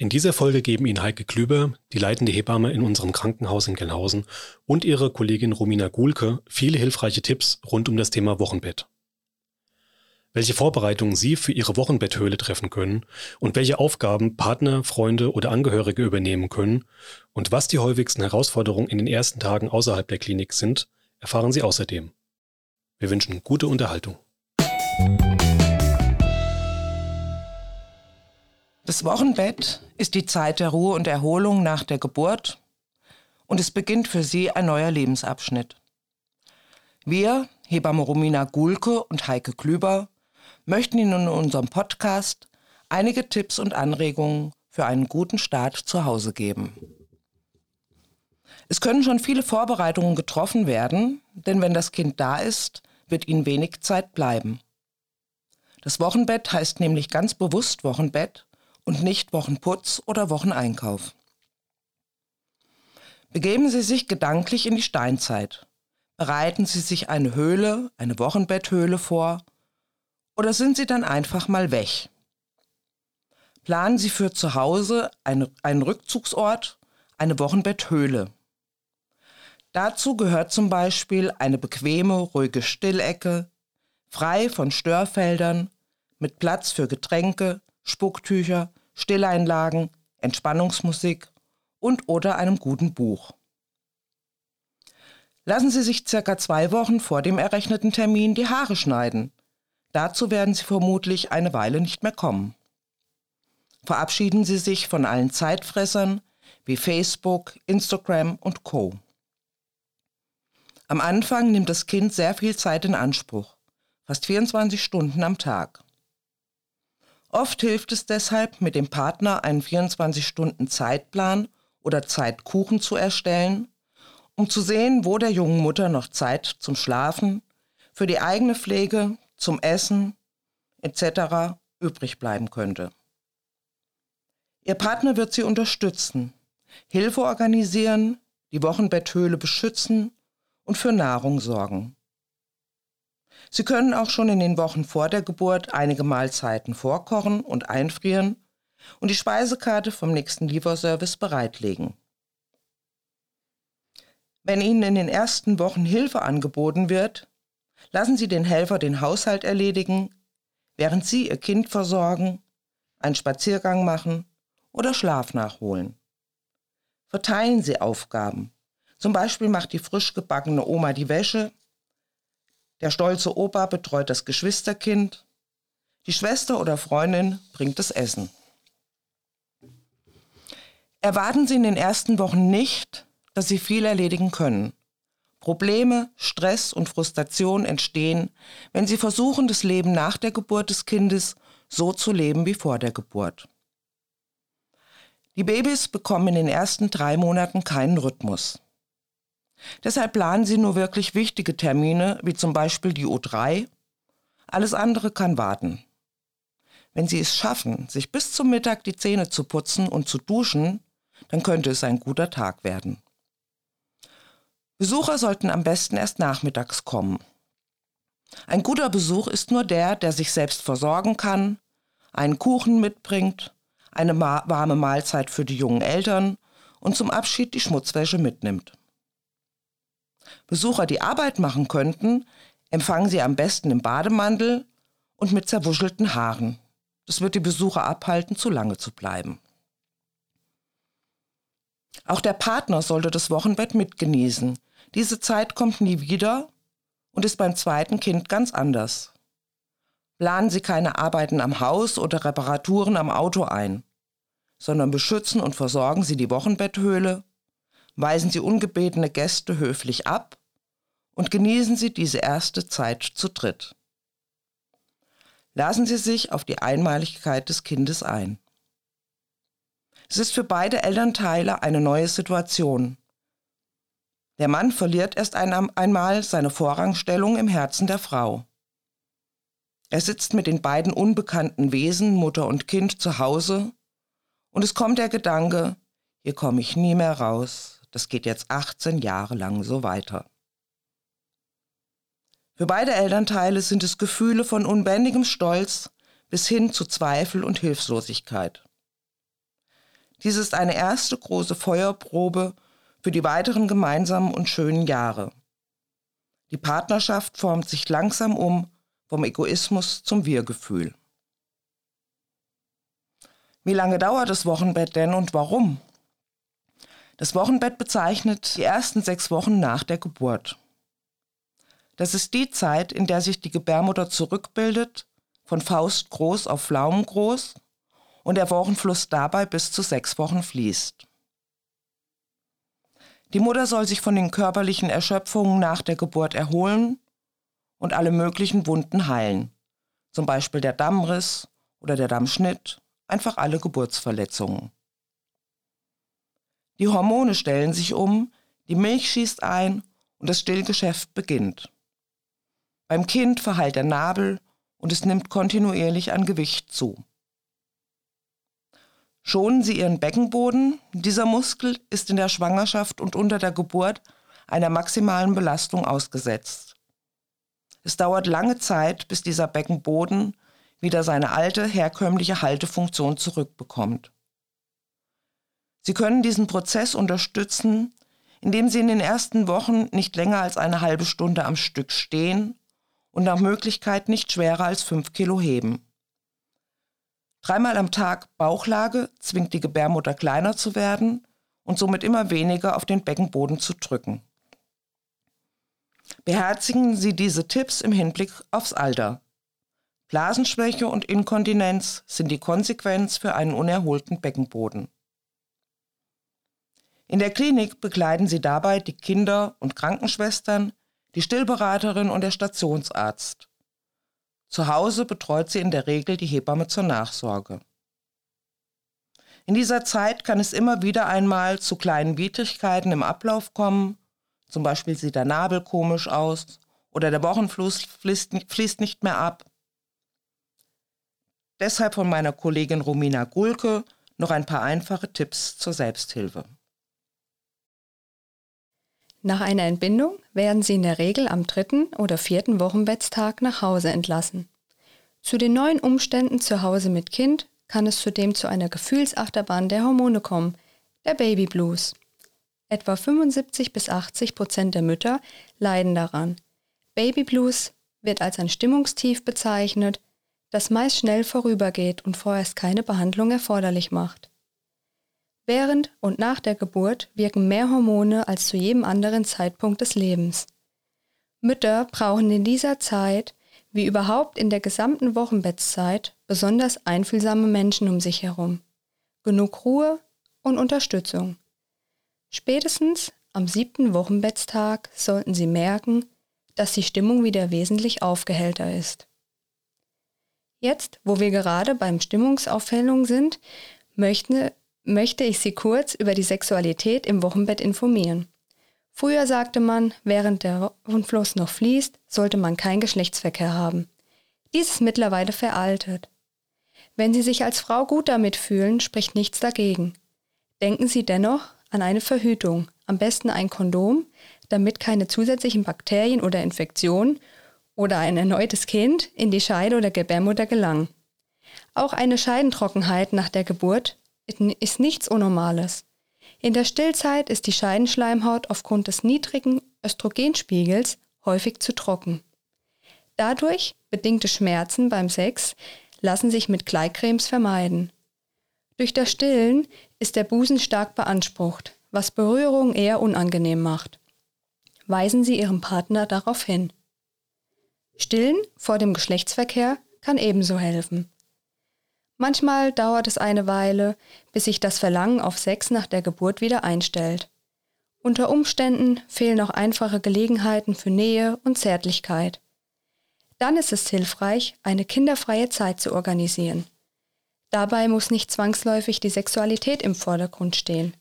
In dieser Folge geben Ihnen Heike Klüber, die leitende Hebamme in unserem Krankenhaus in Gelnhausen, und ihre Kollegin Romina Gulke viele hilfreiche Tipps rund um das Thema Wochenbett. Welche Vorbereitungen Sie für Ihre Wochenbetthöhle treffen können und welche Aufgaben Partner, Freunde oder Angehörige übernehmen können und was die häufigsten Herausforderungen in den ersten Tagen außerhalb der Klinik sind, erfahren Sie außerdem. Wir wünschen gute Unterhaltung. Das Wochenbett ist die Zeit der Ruhe und Erholung nach der Geburt und es beginnt für sie ein neuer Lebensabschnitt. Wir, Hebamme Romina Gulke und Heike Klüber, möchten Ihnen in unserem Podcast einige Tipps und Anregungen für einen guten Start zu Hause geben. Es können schon viele Vorbereitungen getroffen werden, denn wenn das Kind da ist, wird ihnen wenig Zeit bleiben. Das Wochenbett heißt nämlich ganz bewusst Wochenbett, und nicht Wochenputz oder Wocheneinkauf. Begeben Sie sich gedanklich in die Steinzeit. Bereiten Sie sich eine Höhle, eine Wochenbetthöhle vor oder sind Sie dann einfach mal weg? Planen Sie für zu Hause eine, einen Rückzugsort, eine Wochenbetthöhle. Dazu gehört zum Beispiel eine bequeme, ruhige Stillecke, frei von Störfeldern, mit Platz für Getränke, Spucktücher Stilleinlagen, Entspannungsmusik und oder einem guten Buch. Lassen Sie sich circa zwei Wochen vor dem errechneten Termin die Haare schneiden. Dazu werden Sie vermutlich eine Weile nicht mehr kommen. Verabschieden Sie sich von allen Zeitfressern wie Facebook, Instagram und Co. Am Anfang nimmt das Kind sehr viel Zeit in Anspruch, fast 24 Stunden am Tag. Oft hilft es deshalb, mit dem Partner einen 24-Stunden-Zeitplan oder Zeitkuchen zu erstellen, um zu sehen, wo der jungen Mutter noch Zeit zum Schlafen, für die eigene Pflege, zum Essen etc. übrig bleiben könnte. Ihr Partner wird sie unterstützen, Hilfe organisieren, die Wochenbetthöhle beschützen und für Nahrung sorgen. Sie können auch schon in den Wochen vor der Geburt einige Mahlzeiten vorkochen und einfrieren und die Speisekarte vom nächsten Lieferservice bereitlegen. Wenn Ihnen in den ersten Wochen Hilfe angeboten wird, lassen Sie den Helfer den Haushalt erledigen, während Sie Ihr Kind versorgen, einen Spaziergang machen oder Schlaf nachholen. Verteilen Sie Aufgaben. Zum Beispiel macht die frisch gebackene Oma die Wäsche der stolze Opa betreut das Geschwisterkind. Die Schwester oder Freundin bringt das Essen. Erwarten Sie in den ersten Wochen nicht, dass Sie viel erledigen können. Probleme, Stress und Frustration entstehen, wenn Sie versuchen, das Leben nach der Geburt des Kindes so zu leben wie vor der Geburt. Die Babys bekommen in den ersten drei Monaten keinen Rhythmus. Deshalb planen Sie nur wirklich wichtige Termine, wie zum Beispiel die U3. Alles andere kann warten. Wenn Sie es schaffen, sich bis zum Mittag die Zähne zu putzen und zu duschen, dann könnte es ein guter Tag werden. Besucher sollten am besten erst nachmittags kommen. Ein guter Besuch ist nur der, der sich selbst versorgen kann, einen Kuchen mitbringt, eine warme Mahlzeit für die jungen Eltern und zum Abschied die Schmutzwäsche mitnimmt. Besucher die Arbeit machen könnten, empfangen sie am besten im Bademantel und mit zerwuschelten Haaren. Das wird die Besucher abhalten, zu lange zu bleiben. Auch der Partner sollte das Wochenbett mitgenießen. Diese Zeit kommt nie wieder und ist beim zweiten Kind ganz anders. Planen Sie keine Arbeiten am Haus oder Reparaturen am Auto ein, sondern beschützen und versorgen Sie die Wochenbetthöhle weisen Sie ungebetene Gäste höflich ab und genießen Sie diese erste Zeit zu dritt. Lassen Sie sich auf die Einmaligkeit des Kindes ein. Es ist für beide Elternteile eine neue Situation. Der Mann verliert erst einmal seine Vorrangstellung im Herzen der Frau. Er sitzt mit den beiden unbekannten Wesen, Mutter und Kind, zu Hause, und es kommt der Gedanke, hier komme ich nie mehr raus, das geht jetzt 18 Jahre lang so weiter. Für beide Elternteile sind es Gefühle von unbändigem Stolz bis hin zu Zweifel und Hilflosigkeit. Dies ist eine erste große Feuerprobe für die weiteren gemeinsamen und schönen Jahre. Die Partnerschaft formt sich langsam um vom Egoismus zum Wir-Gefühl. Wie lange dauert das Wochenbett denn und warum? Das Wochenbett bezeichnet die ersten sechs Wochen nach der Geburt. Das ist die Zeit, in der sich die Gebärmutter zurückbildet, von Faust groß auf Pflaumen groß und der Wochenfluss dabei bis zu sechs Wochen fließt. Die Mutter soll sich von den körperlichen Erschöpfungen nach der Geburt erholen und alle möglichen Wunden heilen, zum Beispiel der Dammriss oder der Dammschnitt, einfach alle Geburtsverletzungen. Die Hormone stellen sich um, die Milch schießt ein und das Stillgeschäft beginnt. Beim Kind verheilt der Nabel und es nimmt kontinuierlich an Gewicht zu. Schonen Sie Ihren Beckenboden. Dieser Muskel ist in der Schwangerschaft und unter der Geburt einer maximalen Belastung ausgesetzt. Es dauert lange Zeit, bis dieser Beckenboden wieder seine alte, herkömmliche Haltefunktion zurückbekommt. Sie können diesen Prozess unterstützen, indem Sie in den ersten Wochen nicht länger als eine halbe Stunde am Stück stehen und nach Möglichkeit nicht schwerer als fünf Kilo heben. Dreimal am Tag Bauchlage zwingt die Gebärmutter kleiner zu werden und somit immer weniger auf den Beckenboden zu drücken. Beherzigen Sie diese Tipps im Hinblick aufs Alter. Blasenschwäche und Inkontinenz sind die Konsequenz für einen unerholten Beckenboden. In der Klinik begleiten Sie dabei die Kinder- und Krankenschwestern, die Stillberaterin und der Stationsarzt. Zu Hause betreut sie in der Regel die Hebamme zur Nachsorge. In dieser Zeit kann es immer wieder einmal zu kleinen Widrigkeiten im Ablauf kommen, zum Beispiel sieht der Nabel komisch aus oder der Wochenfluss fließt nicht mehr ab. Deshalb von meiner Kollegin Romina Gulke noch ein paar einfache Tipps zur Selbsthilfe. Nach einer Entbindung werden sie in der Regel am dritten oder vierten Wochenbettstag nach Hause entlassen. Zu den neuen Umständen zu Hause mit Kind kann es zudem zu einer Gefühlsachterbahn der Hormone kommen, der Baby Blues. Etwa 75 bis 80 Prozent der Mütter leiden daran. Baby Blues wird als ein Stimmungstief bezeichnet, das meist schnell vorübergeht und vorerst keine Behandlung erforderlich macht. Während und nach der Geburt wirken mehr Hormone als zu jedem anderen Zeitpunkt des Lebens. Mütter brauchen in dieser Zeit, wie überhaupt in der gesamten Wochenbettzeit, besonders einfühlsame Menschen um sich herum. Genug Ruhe und Unterstützung. Spätestens am siebten Wochenbettstag sollten Sie merken, dass die Stimmung wieder wesentlich aufgehellter ist. Jetzt, wo wir gerade beim Stimmungsaufhellung sind, möchten, möchte ich Sie kurz über die Sexualität im Wochenbett informieren. Früher sagte man, während der Wochenfluss noch fließt, sollte man keinen Geschlechtsverkehr haben. Dies ist mittlerweile veraltet. Wenn Sie sich als Frau gut damit fühlen, spricht nichts dagegen. Denken Sie dennoch an eine Verhütung, am besten ein Kondom, damit keine zusätzlichen Bakterien oder Infektionen oder ein erneutes Kind in die Scheide oder Gebärmutter gelangen. Auch eine Scheidentrockenheit nach der Geburt ist nichts Unnormales. In der Stillzeit ist die Scheidenschleimhaut aufgrund des niedrigen Östrogenspiegels häufig zu trocken. Dadurch bedingte Schmerzen beim Sex lassen sich mit Gleitcremes vermeiden. Durch das Stillen ist der Busen stark beansprucht, was Berührung eher unangenehm macht. Weisen Sie Ihrem Partner darauf hin. Stillen vor dem Geschlechtsverkehr kann ebenso helfen. Manchmal dauert es eine Weile, bis sich das Verlangen auf Sex nach der Geburt wieder einstellt. Unter Umständen fehlen auch einfache Gelegenheiten für Nähe und Zärtlichkeit. Dann ist es hilfreich, eine kinderfreie Zeit zu organisieren. Dabei muss nicht zwangsläufig die Sexualität im Vordergrund stehen.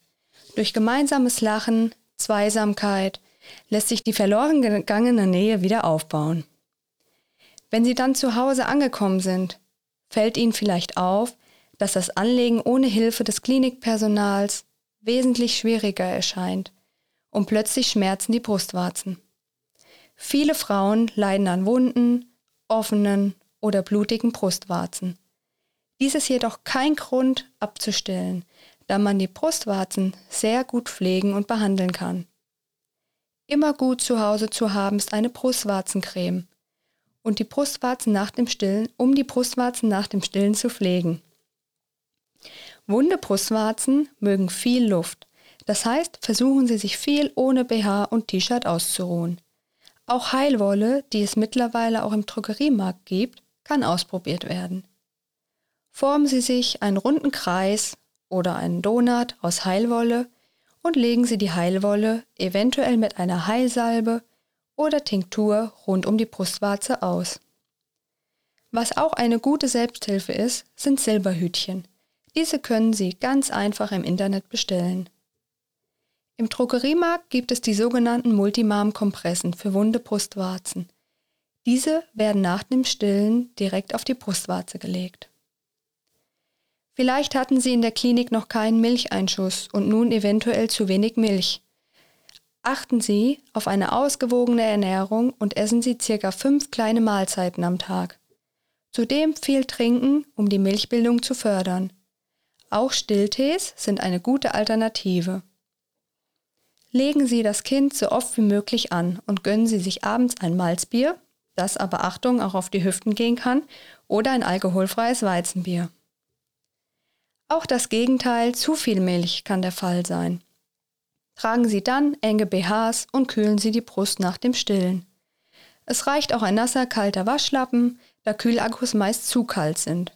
Durch gemeinsames Lachen, Zweisamkeit lässt sich die verloren gegangene Nähe wieder aufbauen. Wenn Sie dann zu Hause angekommen sind, fällt Ihnen vielleicht auf, dass das Anlegen ohne Hilfe des Klinikpersonals wesentlich schwieriger erscheint und plötzlich schmerzen die Brustwarzen. Viele Frauen leiden an Wunden, offenen oder blutigen Brustwarzen. Dies ist jedoch kein Grund abzustellen, da man die Brustwarzen sehr gut pflegen und behandeln kann. Immer gut zu Hause zu haben ist eine Brustwarzencreme und die Brustwarzen nach dem Stillen, um die Brustwarzen nach dem Stillen zu pflegen. Wunde Brustwarzen mögen viel Luft. Das heißt, versuchen Sie sich viel ohne BH und T-Shirt auszuruhen. Auch Heilwolle, die es mittlerweile auch im Drogeriemarkt gibt, kann ausprobiert werden. Formen Sie sich einen runden Kreis oder einen Donut aus Heilwolle und legen Sie die Heilwolle eventuell mit einer Heilsalbe oder Tinktur rund um die Brustwarze aus. Was auch eine gute Selbsthilfe ist, sind Silberhütchen. Diese können Sie ganz einfach im Internet bestellen. Im Drogeriemarkt gibt es die sogenannten Multimarm-Kompressen für wunde Brustwarzen. Diese werden nach dem Stillen direkt auf die Brustwarze gelegt. Vielleicht hatten Sie in der Klinik noch keinen Milcheinschuss und nun eventuell zu wenig Milch. Achten Sie auf eine ausgewogene Ernährung und essen Sie circa fünf kleine Mahlzeiten am Tag. Zudem viel trinken, um die Milchbildung zu fördern. Auch Stilltees sind eine gute Alternative. Legen Sie das Kind so oft wie möglich an und gönnen Sie sich abends ein Malzbier, das aber Achtung auch auf die Hüften gehen kann, oder ein alkoholfreies Weizenbier. Auch das Gegenteil, zu viel Milch kann der Fall sein. Tragen Sie dann enge BHs und kühlen Sie die Brust nach dem Stillen. Es reicht auch ein nasser, kalter Waschlappen, da Kühlakkus meist zu kalt sind.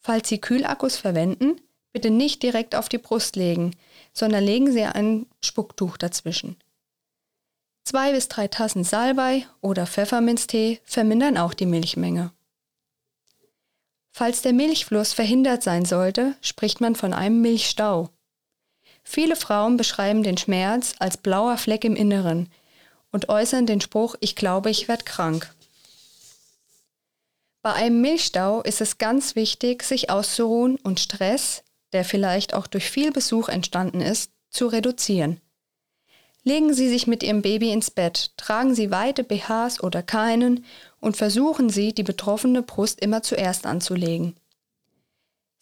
Falls Sie Kühlakkus verwenden, bitte nicht direkt auf die Brust legen, sondern legen Sie ein Spucktuch dazwischen. Zwei bis drei Tassen Salbei oder Pfefferminztee vermindern auch die Milchmenge. Falls der Milchfluss verhindert sein sollte, spricht man von einem Milchstau. Viele Frauen beschreiben den Schmerz als blauer Fleck im Inneren und äußern den Spruch, ich glaube, ich werde krank. Bei einem Milchstau ist es ganz wichtig, sich auszuruhen und Stress, der vielleicht auch durch viel Besuch entstanden ist, zu reduzieren. Legen Sie sich mit Ihrem Baby ins Bett, tragen Sie weite BHs oder keinen und versuchen Sie, die betroffene Brust immer zuerst anzulegen.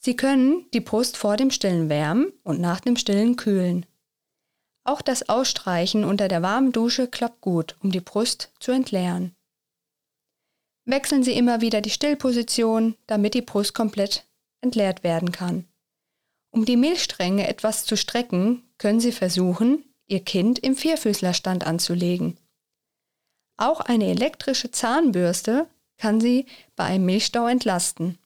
Sie können die Brust vor dem Stillen wärmen und nach dem Stillen kühlen. Auch das Ausstreichen unter der warmen Dusche klappt gut, um die Brust zu entleeren. Wechseln Sie immer wieder die Stillposition, damit die Brust komplett entleert werden kann. Um die Milchstränge etwas zu strecken, können Sie versuchen, Ihr Kind im Vierfüßlerstand anzulegen. Auch eine elektrische Zahnbürste kann Sie bei einem Milchstau entlasten.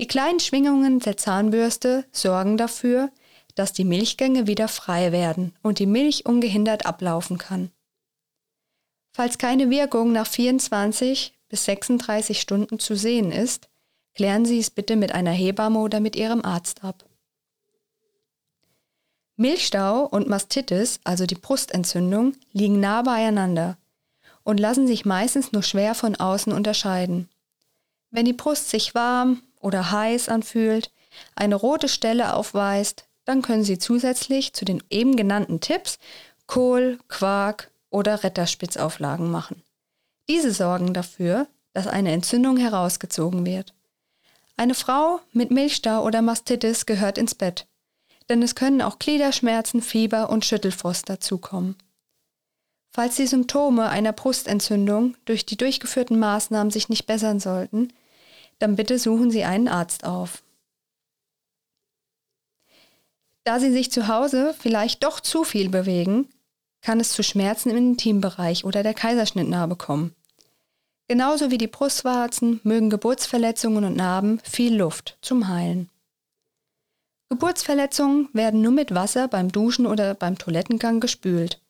Die kleinen Schwingungen der Zahnbürste sorgen dafür, dass die Milchgänge wieder frei werden und die Milch ungehindert ablaufen kann. Falls keine Wirkung nach 24 bis 36 Stunden zu sehen ist, klären Sie es bitte mit einer Hebamme oder mit Ihrem Arzt ab. Milchstau und Mastitis, also die Brustentzündung, liegen nah beieinander und lassen sich meistens nur schwer von außen unterscheiden. Wenn die Brust sich warm oder heiß anfühlt, eine rote Stelle aufweist, dann können Sie zusätzlich zu den eben genannten Tipps Kohl, Quark oder Retterspitzauflagen machen. Diese sorgen dafür, dass eine Entzündung herausgezogen wird. Eine Frau mit Milchstau oder Mastitis gehört ins Bett, denn es können auch Gliederschmerzen, Fieber und Schüttelfrost dazukommen. Falls die Symptome einer Brustentzündung durch die durchgeführten Maßnahmen sich nicht bessern sollten, dann bitte suchen Sie einen Arzt auf. Da Sie sich zu Hause vielleicht doch zu viel bewegen, kann es zu Schmerzen im Intimbereich oder der Kaiserschnittnarbe kommen. Genauso wie die Brustwarzen mögen Geburtsverletzungen und Narben viel Luft zum Heilen. Geburtsverletzungen werden nur mit Wasser beim Duschen oder beim Toilettengang gespült.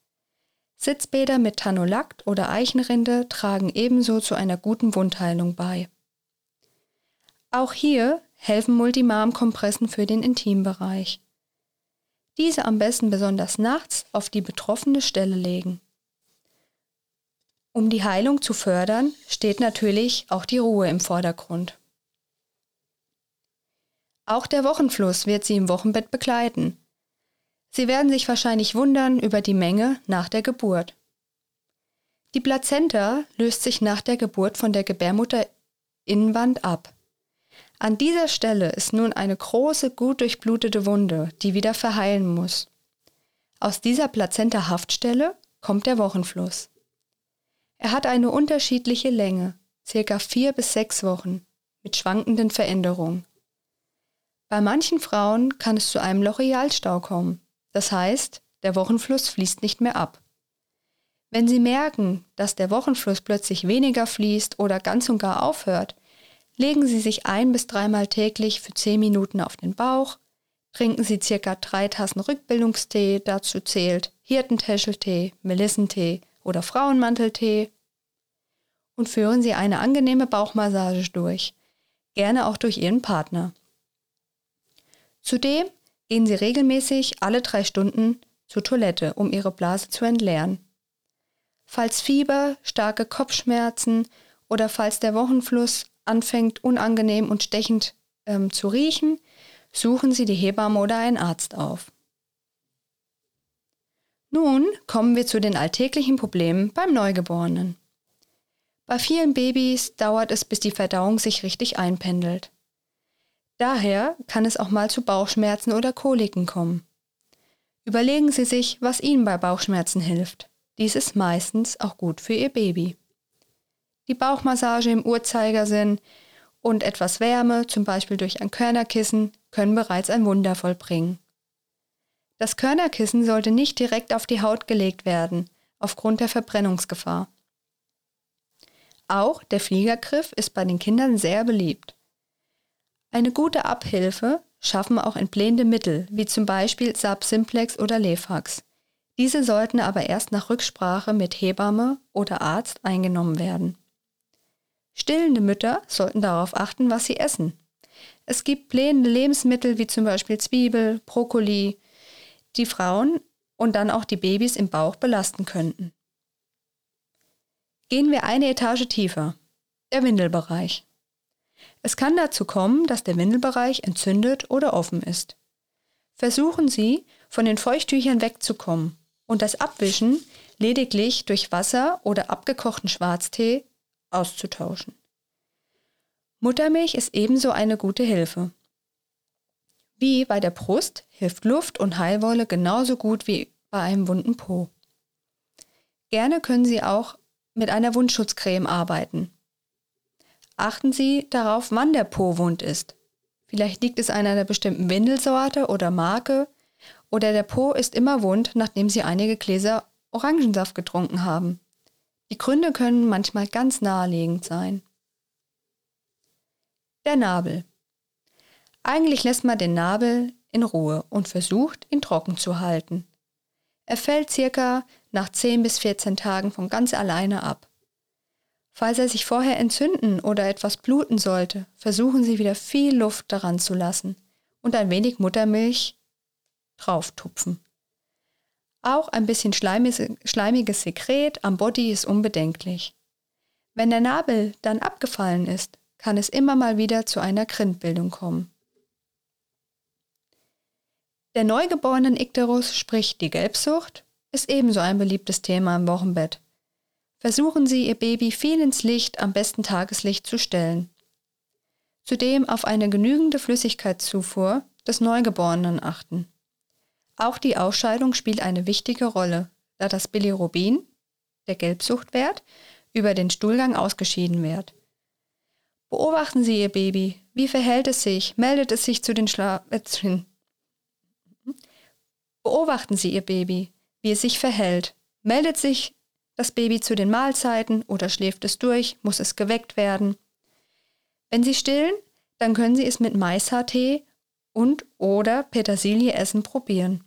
Sitzbäder mit Tanolakt oder Eichenrinde tragen ebenso zu einer guten Wundheilung bei. Auch hier helfen Multimarm-Kompressen für den Intimbereich. Diese am besten besonders nachts auf die betroffene Stelle legen. Um die Heilung zu fördern, steht natürlich auch die Ruhe im Vordergrund. Auch der Wochenfluss wird Sie im Wochenbett begleiten. Sie werden sich wahrscheinlich wundern über die Menge nach der Geburt. Die Plazenta löst sich nach der Geburt von der Gebärmutterinnenwand ab. An dieser Stelle ist nun eine große, gut durchblutete Wunde, die wieder verheilen muss. Aus dieser Plazenta-Haftstelle kommt der Wochenfluss. Er hat eine unterschiedliche Länge, circa vier bis sechs Wochen, mit schwankenden Veränderungen. Bei manchen Frauen kann es zu einem Lochialstau kommen. Das heißt, der Wochenfluss fließt nicht mehr ab. Wenn Sie merken, dass der Wochenfluss plötzlich weniger fließt oder ganz und gar aufhört, legen Sie sich ein bis dreimal täglich für zehn Minuten auf den Bauch, trinken Sie circa drei Tassen Rückbildungstee, dazu zählt Hirtentäscheltee, Melissentee oder Frauenmanteltee und führen Sie eine angenehme Bauchmassage durch, gerne auch durch Ihren Partner. Zudem gehen Sie regelmäßig alle drei Stunden zur Toilette, um Ihre Blase zu entleeren. Falls Fieber, starke Kopfschmerzen oder falls der Wochenfluss anfängt unangenehm und stechend ähm, zu riechen, suchen Sie die Hebamme oder einen Arzt auf. Nun kommen wir zu den alltäglichen Problemen beim Neugeborenen. Bei vielen Babys dauert es, bis die Verdauung sich richtig einpendelt. Daher kann es auch mal zu Bauchschmerzen oder Koliken kommen. Überlegen Sie sich, was Ihnen bei Bauchschmerzen hilft. Dies ist meistens auch gut für Ihr Baby. Die Bauchmassage im Uhrzeigersinn und etwas Wärme, zum Beispiel durch ein Körnerkissen, können bereits ein Wunder vollbringen. Das Körnerkissen sollte nicht direkt auf die Haut gelegt werden, aufgrund der Verbrennungsgefahr. Auch der Fliegergriff ist bei den Kindern sehr beliebt. Eine gute Abhilfe schaffen auch entblähende Mittel, wie zum Beispiel Sab-Simplex oder Lefax. Diese sollten aber erst nach Rücksprache mit Hebamme oder Arzt eingenommen werden. Stillende Mütter sollten darauf achten, was sie essen. Es gibt blähende Lebensmittel wie zum Beispiel Zwiebel, Brokkoli, die Frauen und dann auch die Babys im Bauch belasten könnten. Gehen wir eine Etage tiefer. Der Windelbereich. Es kann dazu kommen, dass der Windelbereich entzündet oder offen ist. Versuchen Sie, von den Feuchttüchern wegzukommen und das Abwischen lediglich durch Wasser oder abgekochten Schwarztee auszutauschen. Muttermilch ist ebenso eine gute Hilfe. Wie bei der Brust hilft Luft und Heilwolle genauso gut wie bei einem wunden Po. Gerne können Sie auch mit einer Wundschutzcreme arbeiten. Achten Sie darauf, wann der Po wund ist. Vielleicht liegt es an einer bestimmten Windelsorte oder Marke oder der Po ist immer wund, nachdem Sie einige Gläser Orangensaft getrunken haben. Die Gründe können manchmal ganz naheliegend sein. Der Nabel. Eigentlich lässt man den Nabel in Ruhe und versucht, ihn trocken zu halten. Er fällt circa nach 10 bis 14 Tagen von ganz alleine ab. Falls er sich vorher entzünden oder etwas bluten sollte, versuchen Sie wieder viel Luft daran zu lassen und ein wenig Muttermilch drauftupfen. Auch ein bisschen schleimiges Sekret am Body ist unbedenklich. Wenn der Nabel dann abgefallen ist, kann es immer mal wieder zu einer Grindbildung kommen. Der neugeborenen Ikterus, sprich die Gelbsucht, ist ebenso ein beliebtes Thema im Wochenbett. Versuchen Sie, Ihr Baby viel ins Licht, am besten Tageslicht zu stellen. Zudem auf eine genügende Flüssigkeitszufuhr des Neugeborenen achten. Auch die Ausscheidung spielt eine wichtige Rolle, da das Bilirubin, der Gelbsuchtwert, über den Stuhlgang ausgeschieden wird. Beobachten Sie Ihr Baby. Wie verhält es sich? Meldet es sich zu den Schla äh, Beobachten Sie Ihr Baby, wie es sich verhält. Meldet sich das Baby zu den Mahlzeiten oder schläft es durch? Muss es geweckt werden? Wenn Sie stillen, dann können Sie es mit Maishaartee und oder Petersilie essen probieren.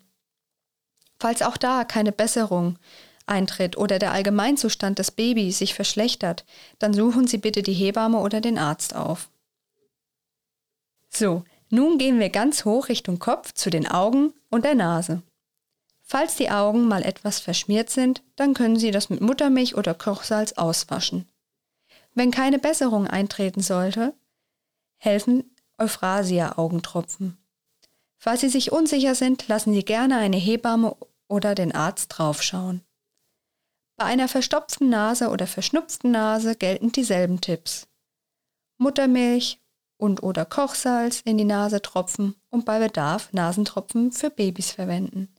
Falls auch da keine Besserung eintritt oder der Allgemeinzustand des Babys sich verschlechtert, dann suchen Sie bitte die Hebamme oder den Arzt auf. So, nun gehen wir ganz hoch Richtung Kopf zu den Augen und der Nase. Falls die Augen mal etwas verschmiert sind, dann können Sie das mit Muttermilch oder Kochsalz auswaschen. Wenn keine Besserung eintreten sollte, helfen Euphrasia-Augentropfen. Falls Sie sich unsicher sind, lassen Sie gerne eine Hebamme oder den Arzt draufschauen. Bei einer verstopften Nase oder verschnupften Nase gelten dieselben Tipps. Muttermilch und oder Kochsalz in die Nase tropfen und bei Bedarf Nasentropfen für Babys verwenden.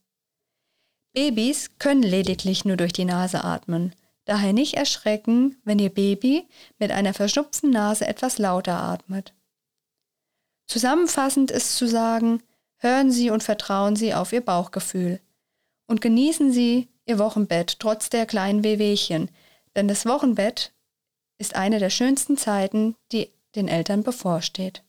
Babys können lediglich nur durch die Nase atmen. Daher nicht erschrecken, wenn Ihr Baby mit einer verschnupften Nase etwas lauter atmet. Zusammenfassend ist zu sagen, hören Sie und vertrauen Sie auf Ihr Bauchgefühl und genießen Sie Ihr Wochenbett trotz der kleinen Wehwehchen, denn das Wochenbett ist eine der schönsten Zeiten, die den Eltern bevorsteht.